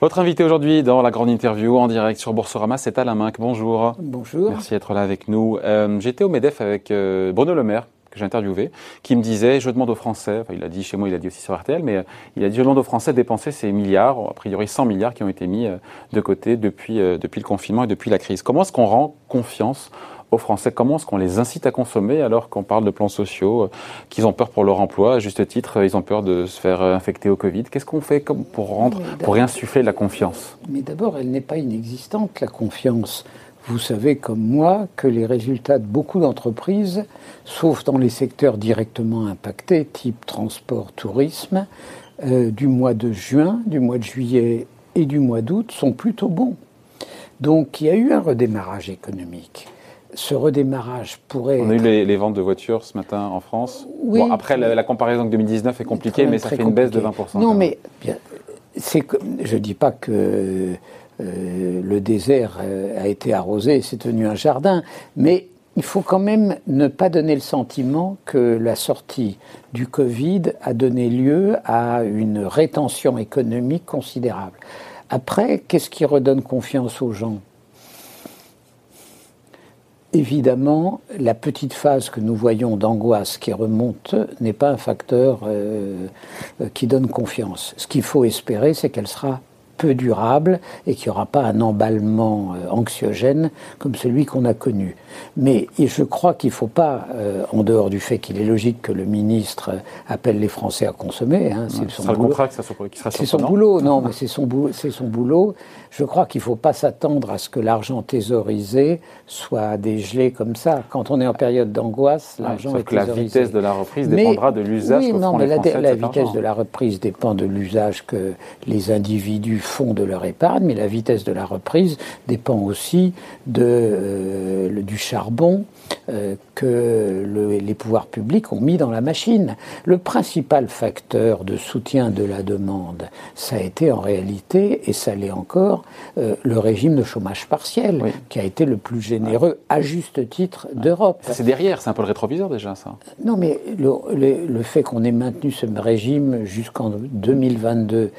Votre invité aujourd'hui dans la grande interview en direct sur Boursorama, c'est Alain Minck. Bonjour. Bonjour. Merci d'être là avec nous. Euh, J'étais au MEDEF avec euh, Bruno Le Maire, que j'ai interviewé, qui me disait, je demande aux Français, enfin il a dit chez moi, il a dit aussi sur RTL, mais euh, il a dit, je demande aux Français de dépenser ces milliards, a priori 100 milliards qui ont été mis de côté depuis, depuis le confinement et depuis la crise. Comment est-ce qu'on rend confiance aux Français Comment est-ce qu'on les incite à consommer alors qu'on parle de plans sociaux, euh, qu'ils ont peur pour leur emploi, à juste titre, euh, ils ont peur de se faire euh, infecter au Covid Qu'est-ce qu'on fait comme pour rendre, pour réinsuffler la confiance? Mais d'abord, elle n'est pas inexistante, la confiance. Vous savez comme moi que les résultats de beaucoup d'entreprises, sauf dans les secteurs directement impactés, type transport, tourisme, euh, du mois de juin, du mois de juillet et du mois d'août sont plutôt bons. Donc il y a eu un redémarrage économique. Ce redémarrage pourrait. On a eu les, les, ventes de voitures ce matin en France. Oui, bon, après, la, la, comparaison avec 2019 est compliquée, mais ça fait une baisse de 20%. Non, mais que je dis pas que euh, le désert euh, a été arrosé et c'est devenu un jardin, mais il faut quand même ne pas donner le sentiment que la sortie du Covid a donné lieu à une rétention économique considérable. Après, qu'est-ce qui redonne confiance aux gens? Évidemment, la petite phase que nous voyons d'angoisse qui remonte n'est pas un facteur euh, qui donne confiance. Ce qu'il faut espérer, c'est qu'elle sera peu durable et qu'il n'y aura pas un emballement euh, anxiogène comme celui qu'on a connu. Mais je crois qu'il ne faut pas, euh, en dehors du fait qu'il est logique que le ministre appelle les Français à consommer, hein, c'est son, boulot. C'est son boulot, non, mais c'est son, boulot, son boulot. Je crois qu'il ne faut pas s'attendre à ce que l'argent thésaurisé soit dégelé comme ça. Quand on est en période d'angoisse, l'argent ouais, est que la vitesse de la reprise dépendra de l'usage oui, que non, feront mais les la, Français la de vitesse de la reprise dépend de l'usage que les individus font de leur épargne, mais la vitesse de la reprise dépend aussi de, euh, du charbon euh, que le, les pouvoirs publics ont mis dans la machine. Le principal facteur de soutien de la demande, ça a été en réalité, et ça l'est encore, euh, le régime de chômage partiel, Oui. qui a été le plus généreux, à juste titre, d'Europe. C'est derrière, c'est un peu le rétroviseur déjà, ça. Non, mais le fait qu'on ait maintenu ce régime jusqu'en 2022,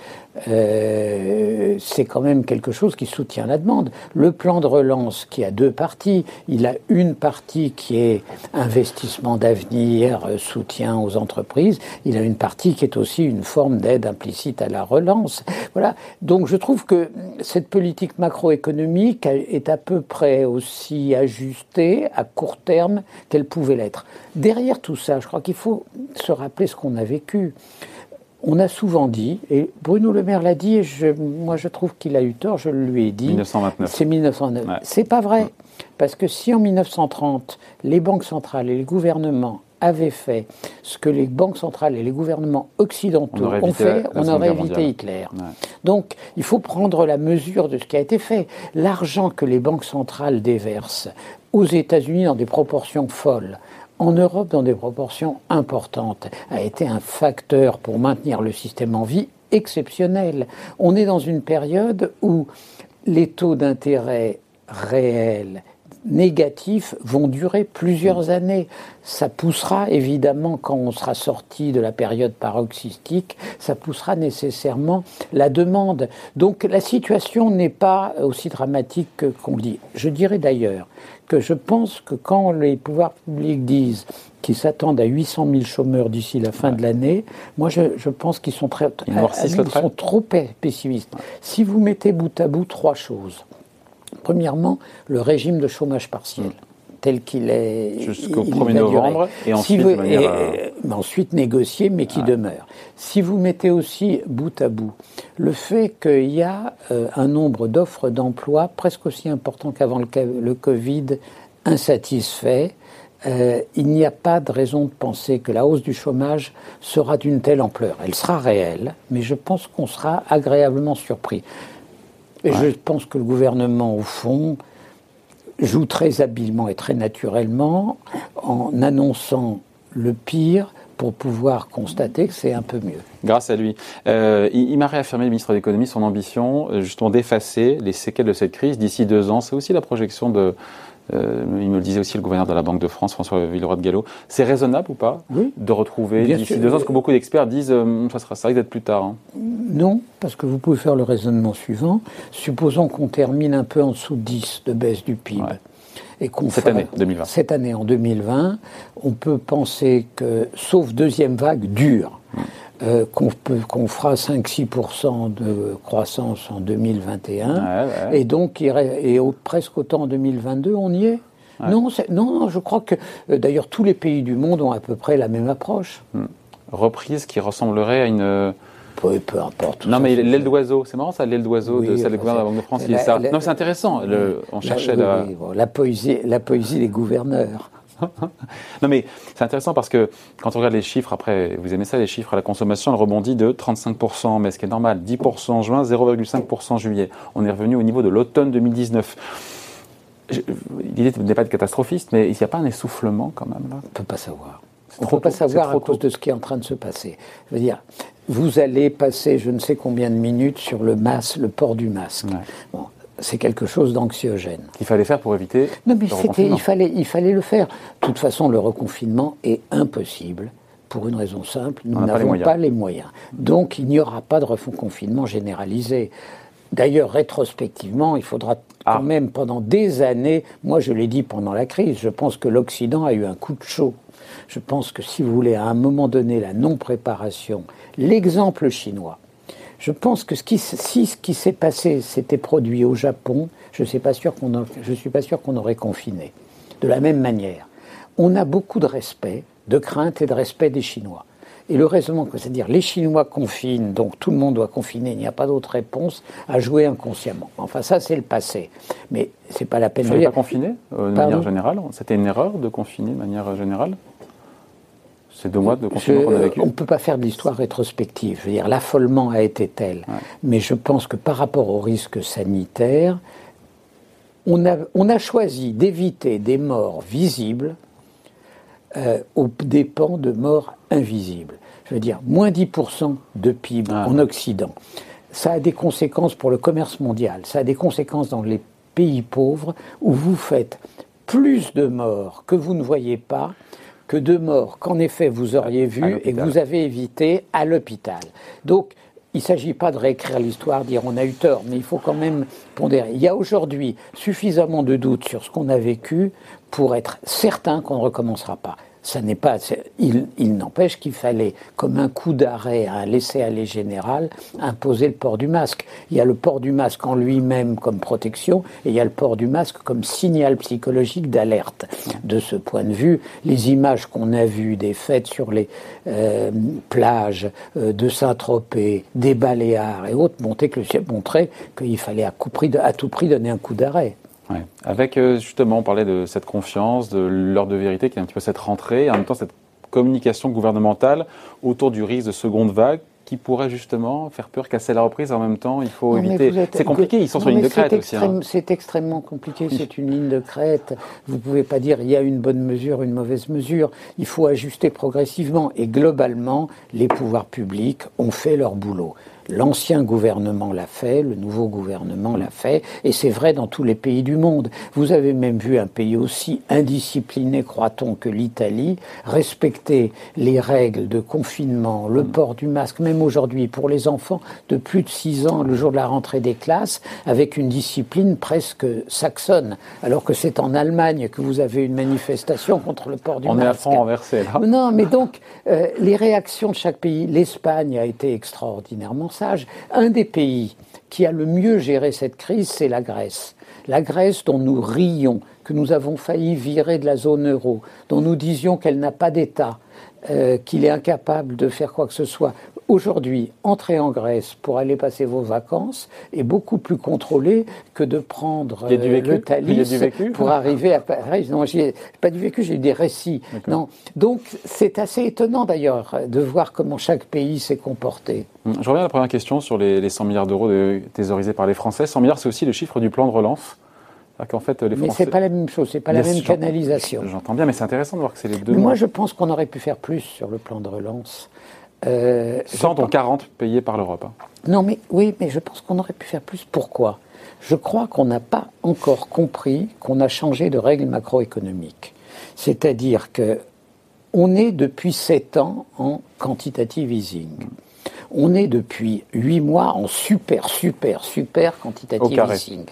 euh, c'est quand même quelque chose qui soutient la demande. Le plan de relance, qui a deux parties, il a une partie qui est investissement d'avenir, euh, soutien aux entreprises, il a une partie qui est aussi une forme d'aide implicite à la relance. Voilà. Donc je trouve que cette politique macroéconomique est à peu près aussi ajustée à court terme qu'elle pouvait l'être. Derrière tout ça, je crois qu'il faut se rappeler ce qu'on a vécu. On a souvent dit, et Bruno Le Maire l'a dit, et je, moi je trouve qu'il a eu tort, je le lui ai dit. 1929. C'est 1909. Ouais. C'est pas vrai. Parce que si en 1930, les banques centrales et les gouvernements avaient fait ce que les banques centrales et les gouvernements occidentaux On ont fait, on aurait évité mondiale. Hitler. Ouais. Donc, il faut prendre la mesure de ce qui a été fait. L'argent que les banques centrales déversent aux États-Unis dans des proportions folles, en Europe dans des proportions importantes, a été un facteur pour maintenir le système en vie exceptionnel. On est dans une période où les taux d'intérêt réels négatifs vont durer plusieurs années. Ça poussera évidemment, quand on sera sorti de la période paroxystique, ça poussera nécessairement la demande. Donc la situation n'est pas aussi dramatique que- qu'on dit. Je dirais d'ailleurs que je pense que quand les pouvoirs publics disent qu'ils s'attendent à 800 000 chômeurs d'ici la fin de l'année, moi je, je pense qu'ils sont, très, Ils noircissent le ils trait sont trop pe- pessimistes. Si vous mettez bout à bout trois choses, Premièrement, le régime de chômage partiel, tel qu'il est. Jusqu'au il 1er va novembre, et ensuite, de et, euh, mais ensuite négocié, mais qui demeure. Si vous mettez aussi bout à bout le fait qu'il y a euh, un nombre d'offres d'emploi presque aussi important qu'avant le Covid insatisfait, euh, il n'y a pas de raison de penser que la hausse du chômage sera d'une telle ampleur. Elle sera réelle, mais je pense qu'on sera agréablement surpris. Et je pense que le gouvernement, au fond, joue très habilement et très naturellement en annonçant le pire pour pouvoir constater que c'est un peu mieux. Grâce à lui. Euh, il il m'a réaffirmé, le ministre de l'économie, son ambition euh, justement d'effacer les séquelles de cette crise d'ici deux ans. C'est aussi la projection de, Euh, il me le disait aussi le gouverneur de la Banque de France, François Villeroy de Gallo. C'est raisonnable ou pas de retrouver d'ici deux ans Ce que beaucoup d'experts disent, euh, ça, sera, ça risque d'être plus tard. Hein. Non, parce que vous pouvez faire le raisonnement suivant. Supposons qu'on termine un peu en dessous de 10 de baisse du PIB. Et cette année, 2020. Cette année, en 2020, on peut penser que, sauf deuxième vague dure, mm. Euh, qu'on fera 5-6% de croissance en 2021, et donc et presque autant en 2022, on y est? Non, non, je crois que euh, d'ailleurs tous les pays du monde ont à peu près la même approche. Mm. Reprise qui ressemblerait à une peu, importe. Non, mais l'aile d'oiseau, c'est marrant ça, l'aile d'oiseau de celle de la Banque de France, non, c'est intéressant. on cherchait la, la, poésie, la poésie des gouverneurs. Non, mais c'est intéressant parce que quand on regarde les chiffres, après, vous aimez ça, les chiffres, la consommation, elle rebondit de 35%, mais ce qui est normal, 10% en juin, 0,5% en juillet. On est revenu au niveau de l'automne 2019. L'idée n'est pas de catastrophiste, mais il n'y a pas un essoufflement quand même là? On ne peut pas savoir. On ne peut pas savoir à cause de ce qui est en train de se passer. Je veux dire, vous allez passer je ne sais combien de minutes sur le masque, le port du masque. Bon, c'est quelque chose d'anxiogène. Il fallait faire pour éviter. Non, mais c'était, il fallait, il fallait le faire. De toute façon, le reconfinement est impossible pour une raison simple nous n'avons pas, les moyens. Donc, il n'y aura pas de reconfinement généralisé. D'ailleurs, rétrospectivement, il faudra quand ah. même pendant des années, moi je l'ai dit pendant la crise, je pense que l'Occident a eu un coup de chaud. Je pense que si vous voulez, à un moment donné, la non-préparation, l'exemple chinois, je pense que ce qui, si ce qui s'est passé s'était produit au Japon, je ne suis pas sûr qu'on aurait confiné. De la même manière, on a beaucoup de respect, de crainte et de respect des Chinois. Et le raisonnement, c'est-à-dire les Chinois confinent, donc tout le monde doit confiner, il n'y a pas d'autre réponse, à jouer inconsciemment. Enfin, ça, c'est le passé. Mais c'est pas la peine de. Vous pas confiner euh, de manière générale? C'était une erreur de confiner de manière générale? C'est deux mois de confinement qu'on a vécu. On ne peut pas faire de l'histoire rétrospective. Je veux dire, l'affolement a été tel. Mais je pense que par rapport au risque sanitaire, on a, on a choisi d'éviter des morts visibles euh, aux dépens de morts invisibles. Je veux dire, moins 10% de PIB ah. en Occident. Ça a des conséquences pour le commerce mondial. Ça a des conséquences dans les pays pauvres où vous faites plus de morts que vous ne voyez pas que de morts qu'en effet vous auriez vu et que vous avez évité à l'hôpital. Donc, il ne s'agit pas de réécrire l'histoire, dire on a eu tort, mais il faut quand même pondérer. Il y a aujourd'hui suffisamment de doutes sur ce qu'on a vécu pour être certain qu'on ne recommencera pas ça n'est pas. Il, n'empêche qu'il fallait, comme un coup d'arrêt à un laisser-aller général, imposer le port du masque. Il y a le port du masque en lui-même comme protection, et il y a le port du masque comme signal psychologique d'alerte. De ce point de vue, les images qu'on a vues des fêtes sur les euh, plages euh, de Saint-Tropez, des Baléares et autres montraient qu'il fallait à, à tout prix donner un coup d'arrêt. Avec euh, justement, on parlait de cette confiance, de l'heure de vérité, qui est un petit peu cette rentrée, et en même temps cette communication gouvernementale autour du risque de seconde vague qui pourrait justement faire peur, casser la reprise. En même temps, il faut éviter. C'est compliqué, ils sont sur une ligne de crête aussi. Hein. C'est extrêmement compliqué, c'est une ligne de crête. Vous ne pouvez pas dire il y a une bonne mesure, une mauvaise mesure. Il faut ajuster progressivement. Et globalement, les pouvoirs publics ont fait leur boulot. L'ancien gouvernement l'a fait, le nouveau gouvernement l'a fait, et c'est vrai dans tous les pays du monde. Vous avez même vu un pays aussi indiscipliné, croit-on, que l'Italie, respecter les règles de confinement, le port du masque, même aujourd'hui pour les enfants de plus de 6 ans, le jour de la rentrée des classes, avec une discipline presque saxonne, alors que c'est en Allemagne que vous avez une manifestation contre le port du masque. On est à fond renversé là. Non, mais donc euh, les réactions de chaque pays, l'Espagne a été extraordinairement un des pays qui a le mieux géré cette crise, c'est la Grèce. La Grèce dont nous rions, que nous avons failli virer de la zone euro, dont nous disions qu'elle n'a pas d'État, euh, qu'il est incapable de faire quoi que ce soit. Aujourd'hui, entrer en Grèce pour aller passer vos vacances est beaucoup plus contrôlé que de prendre euh, le? Thalys pour arriver à Paris. Non, j'ai pas du vécu, j'ai eu des récits. Non. Donc, c'est assez étonnant d'ailleurs de voir comment chaque pays s'est comporté. Hum, je reviens à la première question sur les, 100 milliards d'euros thésaurisés par les Français. 100 milliards, c'est aussi le chiffre du plan de relance. En fait, les Français... Mais c'est pas la même chose, c'est pas la même canalisation. J'entends bien, mais c'est intéressant de voir que c'est les deux. moi, je pense qu'on aurait pu faire plus sur le plan de relance. Euh, 100 dont 40 payés par l'Europe. Hein. Non, mais oui, mais je pense qu'on aurait pu faire plus. Pourquoi? Je crois qu'on n'a pas encore compris qu'on a changé de règles macroéconomiques. C'est-à-dire que on est depuis sept ans en quantitative easing. On est depuis huit mois en super, super, super quantitative easing.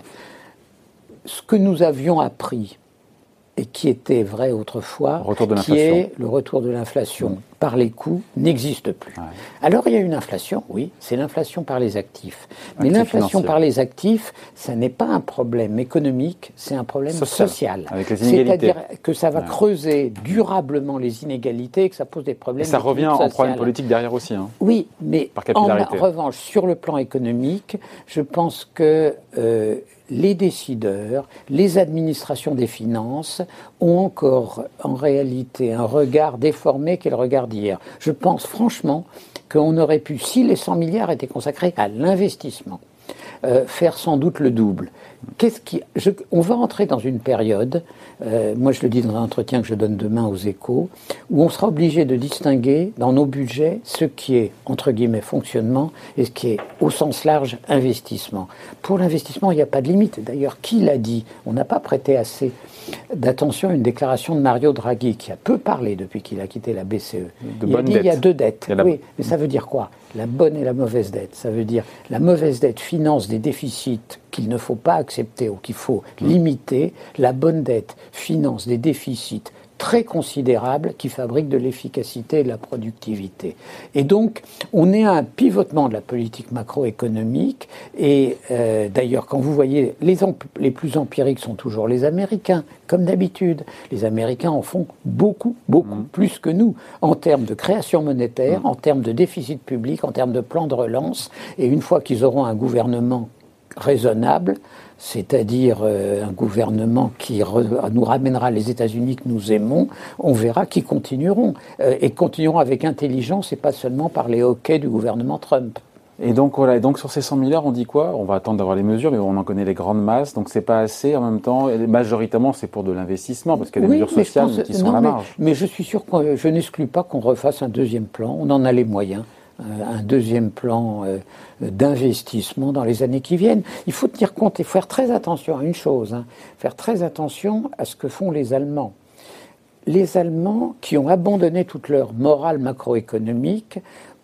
Ce que nous avions appris et qui était vrai autrefois, qui est le retour de l'inflation par les coûts, n'existe plus. Alors il y a une inflation, oui, c'est l'inflation par les actifs. Mais l'inflation par les actifs, ça n'est pas un problème économique, c'est un problème social. C'est-à-dire que ça va creuser durablement les inégalités et que ça pose des problèmes. Et ça revient en problème politique derrière aussi. Hein. Oui, mais en revanche, sur le plan économique, je pense que euh, les décideurs, les administrations des finances ont encore en réalité un regard déformé qu'est le regard Je pense franchement qu'on aurait pu, si les 100 milliards étaient consacrés à l'investissement, euh, faire sans doute le double. Qu'est-ce qui, on va entrer dans une période, euh, moi je le dis dans un entretien que je donne demain aux échos, où on sera obligé de distinguer dans nos budgets ce qui est, entre guillemets, fonctionnement et ce qui est, au sens large, investissement. Pour l'investissement, il n'y a pas de limite. D'ailleurs, qui l'a dit? On n'a pas prêté assez d'attention à une déclaration de Mario Draghi, qui a peu parlé depuis qu'il a quitté la BCE. il a dit il y a deux dettes. Oui, mais ça veut dire quoi? La bonne et la mauvaise dette. Ça veut dire la mauvaise dette finance des déficits qu'il ne faut pas accepter ou qu'il faut limiter. La bonne dette finance des déficits très considérable qui fabrique de l'efficacité et de la productivité. Et donc, on est à un pivotement de la politique macroéconomique. Et euh, d'ailleurs, quand vous voyez, les, les plus empiriques sont toujours les Américains, comme d'habitude. Les Américains en font beaucoup, beaucoup mmh. plus que nous, en termes de création monétaire, mmh. en termes de déficit public, en termes de plan de relance. Et une fois qu'ils auront un gouvernement raisonnable, c'est-à-dire euh, un gouvernement qui nous ramènera les États-Unis que nous aimons, on verra qu'ils continueront. Euh, et continueront avec intelligence et pas seulement par les hoquets du gouvernement Trump. Et donc voilà, et donc sur ces 100 milliards, on dit quoi? On va attendre d'avoir les mesures, mais on en connaît les grandes masses, donc c'est pas assez. En même temps, majoritairement, c'est pour de l'investissement, parce qu'il y a des mesures sociales qui sont à la marge. Mais, je suis sûr que je n'exclus pas qu'on refasse un deuxième plan. On en a les moyens. Euh, un deuxième plan euh, d'investissement dans les années qui viennent. Il faut tenir compte et faire très attention à une chose, hein. faire très attention à ce que font les Allemands. Les Allemands, qui ont abandonné toute leur morale macroéconomique,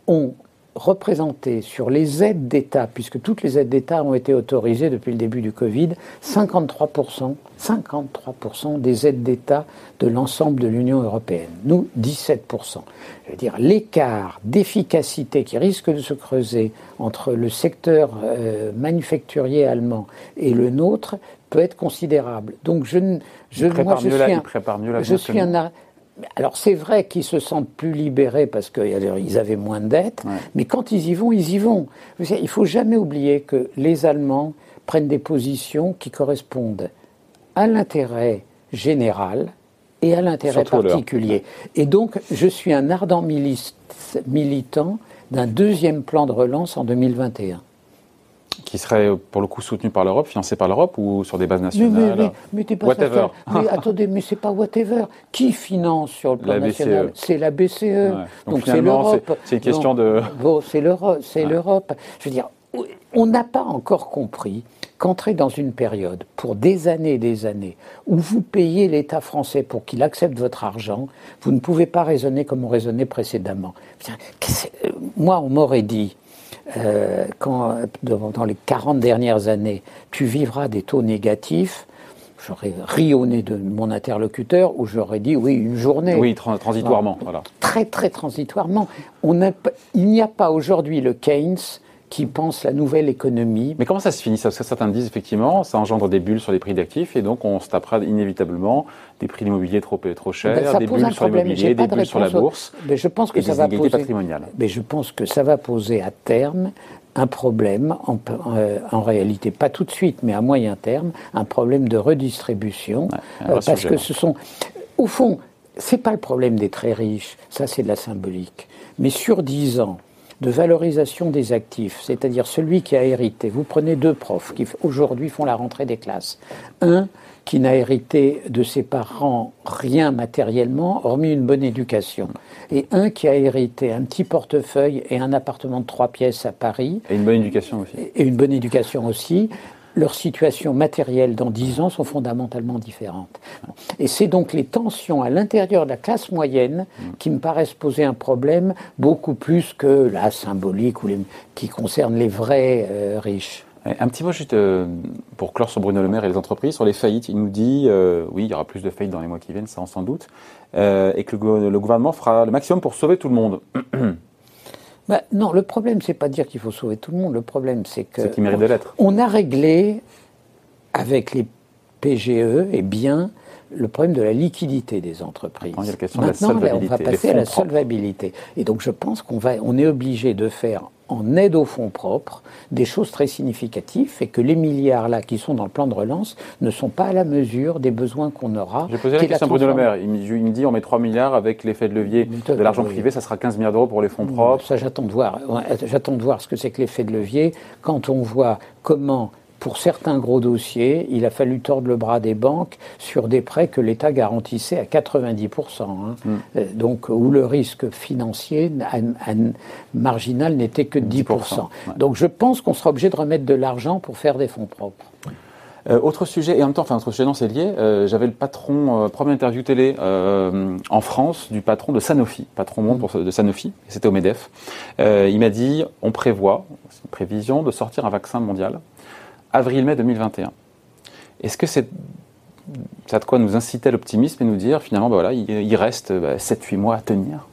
ont représenté sur les aides d'État, puisque toutes les aides d'État ont été autorisées depuis le début du Covid, 53%, 53% des aides d'État de l'ensemble de l'Union européenne. Nous, 17%. Je veux dire, l'écart d'efficacité qui risque de se creuser entre le secteur euh, manufacturier allemand et le nôtre peut être considérable. Donc je, je, moi, je suis, un, je suis un, alors c'est vrai qu'ils se sentent plus libérés parce qu'ils avaient moins de dettes, mais quand ils y vont, ils y vont. Il ne faut jamais oublier que les Allemands prennent des positions qui correspondent à l'intérêt général et à l'intérêt particulier. Et donc je suis un ardent militant d'un deuxième plan de relance en 2021 qui serait pour le coup soutenu par l'Europe, financé par l'Europe ou sur des bases nationales Mais, mais, mais, pas whatever. Mais attendez, mais c'est pas whatever. Qui finance sur le plan national? C'est la BCE. Donc c'est l'Europe. C'est une question de. Bon, c'est l'Europe. C'est l'Europe. Je veux dire, on n'a pas encore compris qu'entrer dans une période pour des années et des années où vous payez l'État français pour qu'il accepte votre argent, vous ne pouvez pas raisonner comme on raisonnait précédemment. Euh, moi, on m'aurait dit euh, quand, dans les 40 dernières années, tu vivras des taux négatifs, j'aurais ri au nez de mon interlocuteur ou j'aurais dit oui, une journée. Oui, transitoirement. Voilà. Très, très transitoirement. On il n'y a pas aujourd'hui le Keynes qui pense la nouvelle économie. Mais comment ça se finit Parce que certains disent effectivement, ça engendre des bulles sur les prix d'actifs et donc on se tapera inévitablement des prix d'immobilier trop, trop chers, ben, des bulles sur l'immobilier, des bulles sur la bourse. Mais je pense que et ça des va poser, patrimoniales. Mais je pense que ça va poser à terme un problème, en, euh, en, réalité pas tout de suite, mais à moyen terme, un problème de redistribution, euh, parce que ce sont, au fond, c'est pas le problème des très riches, ça c'est de la symbolique, mais sur dix ans, de valorisation des actifs, c'est-à-dire celui qui a hérité. Vous prenez deux profs qui aujourd'hui font la rentrée des classes. Un qui n'a hérité de ses parents rien matériellement, hormis une bonne éducation. Et un qui a hérité un petit portefeuille et un appartement de trois pièces à Paris. Et une bonne éducation aussi. Et une bonne éducation aussi. Leurs situations matérielles dans 10 ans sont fondamentalement différentes. Et c'est donc les tensions à l'intérieur de la classe moyenne qui me paraissent poser un problème beaucoup plus que la symbolique ou qui concerne les vrais euh, riches. Un petit mot juste euh, pour clore sur Bruno Le Maire et les entreprises, sur les faillites. Il nous dit, euh, oui, il y aura plus de faillites dans les mois qui viennent, ça on s'en doute, et que le, gouvernement fera le maximum pour sauver tout le monde. Bah, non, le problème, c'est pas de dire qu'il faut sauver tout le monde. Le problème, c'est que. Mérite de l'être. On a réglé, avec les PGE, et bien, le problème de la liquidité des entreprises. Maintenant, il y a la question de la solvabilité, on va passer à la solvabilité. Et donc, je pense qu'on va, on est obligé de faire en aide aux fonds propres des choses très significatives et que les milliards là qui sont dans le plan de relance ne sont pas à la mesure des besoins qu'on aura. J'ai posé la question à Bruno Le Maire. Il me, dit on met 3 milliards avec l'effet de levier de l'argent privé, ça sera 15 milliards d'euros pour les fonds propres. Ça j'attends de voir. J'attends de voir ce que c'est que l'effet de levier quand on voit comment pour certains gros dossiers, il a fallu tordre le bras des banques sur des prêts que l'État garantissait à 90%. Hein. Mm. Euh, donc, où le risque financier marginal n'était que 10%. Donc, je pense qu'on sera obligé de remettre de l'argent pour faire des fonds propres. Euh, autre sujet, et en même temps, enfin, autre sujet, non, c'est lié. Euh, j'avais le patron, première interview télé en France du patron de Sanofi, patron monde pour, de Sanofi, c'était au MEDEF. il m'a dit on prévoit, c'est une prévision, de sortir un vaccin mondial avril-mai 2021. Est-ce que c'est ça de quoi nous inciter l'optimisme et nous dire finalement, bah voilà, il, reste 7-8 bah, mois à tenir?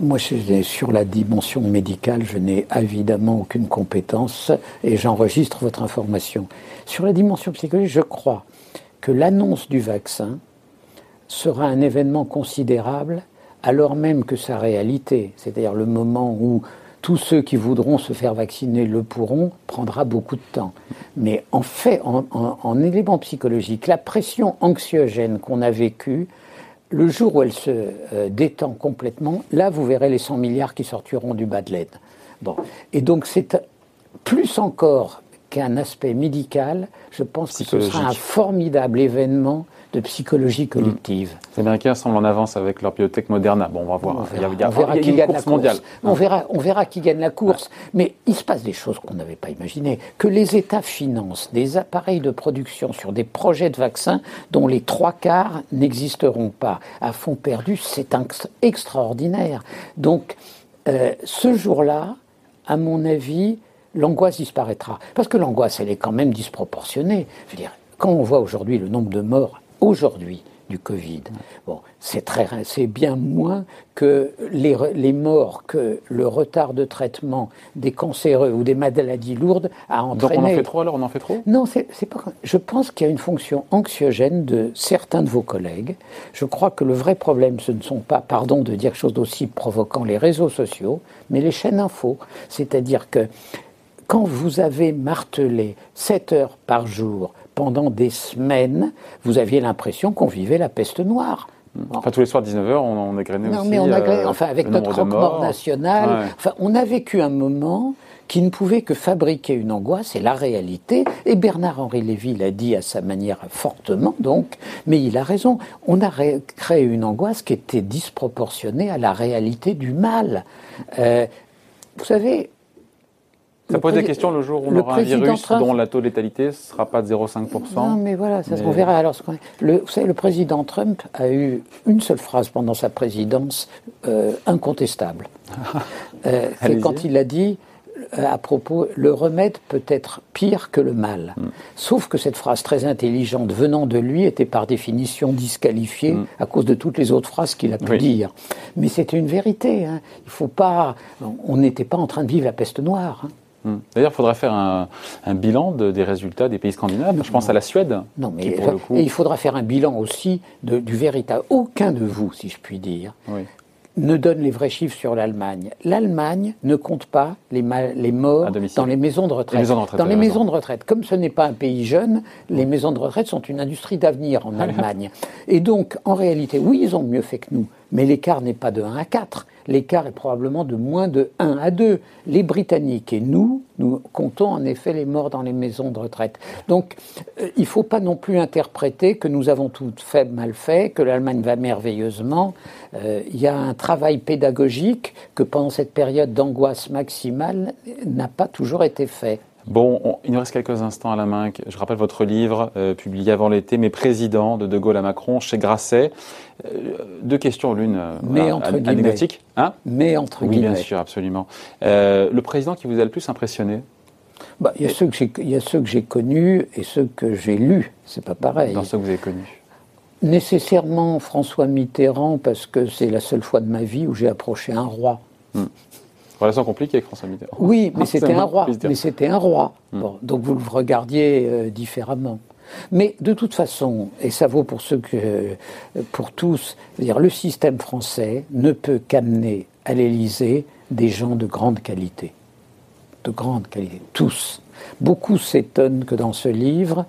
Moi, sur la dimension médicale, je n'ai évidemment aucune compétence et j'enregistre votre information. Sur la dimension psychologique, je crois que l'annonce du vaccin sera un événement considérable alors même que sa réalité, c'est-à-dire le moment où tous ceux qui voudront se faire vacciner le pourront, prendra beaucoup de temps. Mais en fait, en, élément psychologique, la pression anxiogène qu'on a vécue, le jour où elle se euh, détend complètement, là, vous verrez les 100 milliards qui sortiront du bas de l'aide. Bon. Et donc, c'est plus encore qu'un aspect médical, je pense que ce sera un formidable événement de psychologie collective. Les Américains semblent en avance avec leur biotech Moderna. Bon, on va voir. On verra, qui gagne la course. On verra, on verra qui gagne la course. Mais il se passe des choses qu'on n'avait pas imaginées. Que les États financent des appareils de production sur des projets de vaccins dont les trois quarts n'existeront pas à fond perdu, c'est extraordinaire. Donc, euh, ce jour-là, à mon avis, l'angoisse disparaîtra. Parce que l'angoisse, elle est quand même disproportionnée. Je veux dire, quand on voit aujourd'hui le nombre de morts aujourd'hui du Covid. Bon, c'est très, c'est bien moins que les, les, morts que le retard de traitement des cancéreux ou des maladies lourdes a entraîné. Donc on en fait trop alors, on en fait trop? Non, c'est, pas. Je pense qu'il y a une fonction anxiogène de certains de vos collègues. Je crois que le vrai problème, ce ne sont pas, pardon de dire quelque chose d'aussi provoquant, les réseaux sociaux, mais les chaînes info. C'est-à-dire que quand vous avez martelé 7 heures par jour pendant des semaines, vous aviez l'impression qu'on vivait la peste noire. Enfin, tous les soirs, 19h, on, on égrenait aussi. Non, mais on euh, enfin, avec notre croque-mort national. Enfin, on a vécu un moment qui ne pouvait que fabriquer une angoisse, et la réalité, et Bernard-Henri Lévy l'a dit à sa manière fortement, donc, mais il a raison, on a créé une angoisse qui était disproportionnée à la réalité du mal. Euh, vous savez, ça pose des questions le jour où on aura un virus dont la taux de létalité ne sera pas de 0,5%. Non, mais voilà, ça se verra. Alors, le, vous savez, le président Trump a eu une seule phrase pendant sa présidence euh, incontestable. euh, c'est quand il a dit euh, à propos, le remède peut être pire que le mal. Mm. Sauf que cette phrase très intelligente venant de lui était par définition disqualifiée mm. à cause de toutes les autres phrases qu'il a pu dire. Mais c'était une vérité. Hein. Il faut pas. On n'était pas en train de vivre la peste noire. Hein. Hmm. D'ailleurs, il faudra faire un, bilan des résultats des pays scandinaves. Je pense à la Suède. Non, mais et il faudra faire un bilan aussi du véritable. Aucun de vous, si je puis dire, ne donne les vrais chiffres sur l'Allemagne. L'Allemagne ne compte pas les, les morts dans les maisons de retraite. dans les maisons de retraite. Comme ce n'est pas un pays jeune, les maisons de retraite sont une industrie d'avenir en Allemagne. Et donc, en réalité, oui, ils ont mieux fait que nous, mais l'écart n'est pas de 1 à 4 l'écart est probablement de moins de 1 à 2. Les Britanniques et nous, nous comptons en effet les morts dans les maisons de retraite. Donc euh, il ne faut pas non plus interpréter que nous avons tout fait mal fait, que l'Allemagne va merveilleusement. Euh, il y a un travail pédagogique que pendant cette période d'angoisse maximale n'a pas toujours été fait. Bon, il nous reste quelques instants à la main. Je rappelle votre livre, euh, publié avant l'été, Mes présidents, de De Gaulle à Macron, chez Grasset. Euh, deux questions, l'une Mais entre anecdotique. Hein? Mais entre oui, guillemets. bien sûr, absolument. le président qui vous a le plus impressionné? Bah, il, y a ceux que il y a ceux que j'ai connus et ceux que j'ai lus. C'est pas pareil. Dans ceux que vous avez connus Nécessairement François Mitterrand, parce que c'est la seule fois de ma vie où j'ai approché un roi. Hmm. Relation compliquée avec François Mitterrand. Oui, mais c'était un roi. Mais c'était un roi. donc vous le regardiez euh, différemment. Mais de toute façon, et ça vaut pour ceux que, euh, pour tous, dire le système français ne peut qu'amener à l'Élysée des gens de grande qualité, de grande qualité, tous. Beaucoup s'étonnent que dans ce livre,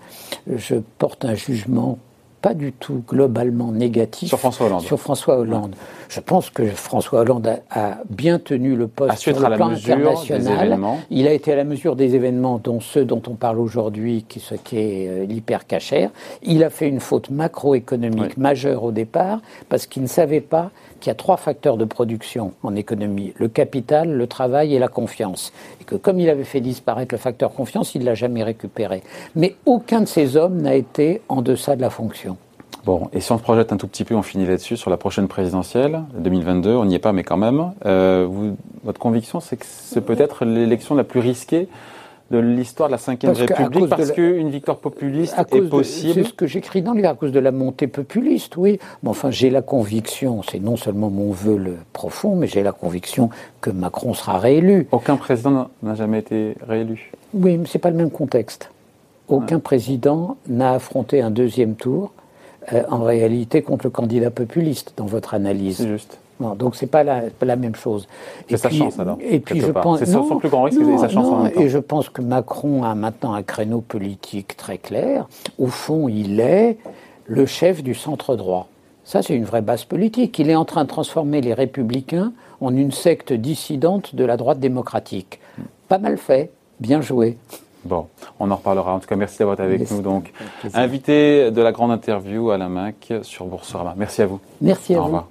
je porte un jugement pas du tout globalement négatif sur François Hollande. Sur François Hollande. Je pense que François Hollande a, bien tenu le poste sur le plan international. Il a été à la mesure des événements, dont ceux dont on parle aujourd'hui, qui, ce qui est euh, l'hypercachère. Il a fait une faute macroéconomique majeure au départ parce qu'il ne savait pas qu'il y a trois facteurs de production en économie le capital, le travail et la confiance. Et que comme il avait fait disparaître le facteur confiance, il ne l'a jamais récupéré. Mais aucun de ces hommes n'a été en deçà de la fonction. Bon, et si on se projette un tout petit peu, on finit là-dessus, sur la prochaine présidentielle, 2022, on n'y est pas, mais quand même, euh, votre conviction, c'est que c'est peut-être l'élection la plus risquée de l'histoire de la Ve République parce qu'une victoire populiste est possible. C'est ce que j'écris dans le livre, à cause de la montée populiste, oui. Mais enfin, j'ai la conviction, c'est non seulement mon vœu le profond, mais j'ai la conviction que Macron sera réélu. Aucun président n'a jamais été réélu. Oui, mais ce n'est pas le même contexte. Aucun président n'a affronté un deuxième tour euh, en réalité contre le candidat populiste dans votre analyse. C'est juste. Donc donc c'est pas la, pas la même chose. C'est sa chance alors. Et puis je pense c'est son plus grand risque, c'est sa chance en même temps. Et je pense que Macron a maintenant un créneau politique très clair. Au fond, il est le chef du centre droit. Ça, c'est une vraie base politique. Il est en train de transformer les républicains en une secte dissidente de la droite démocratique. Pas mal fait, bien joué. Bon, on en reparlera. En tout cas, merci d'avoir été avec nous. Donc, invité de la grande interview à la MAC sur Boursorama. Merci à vous. Merci à Au vous. revoir.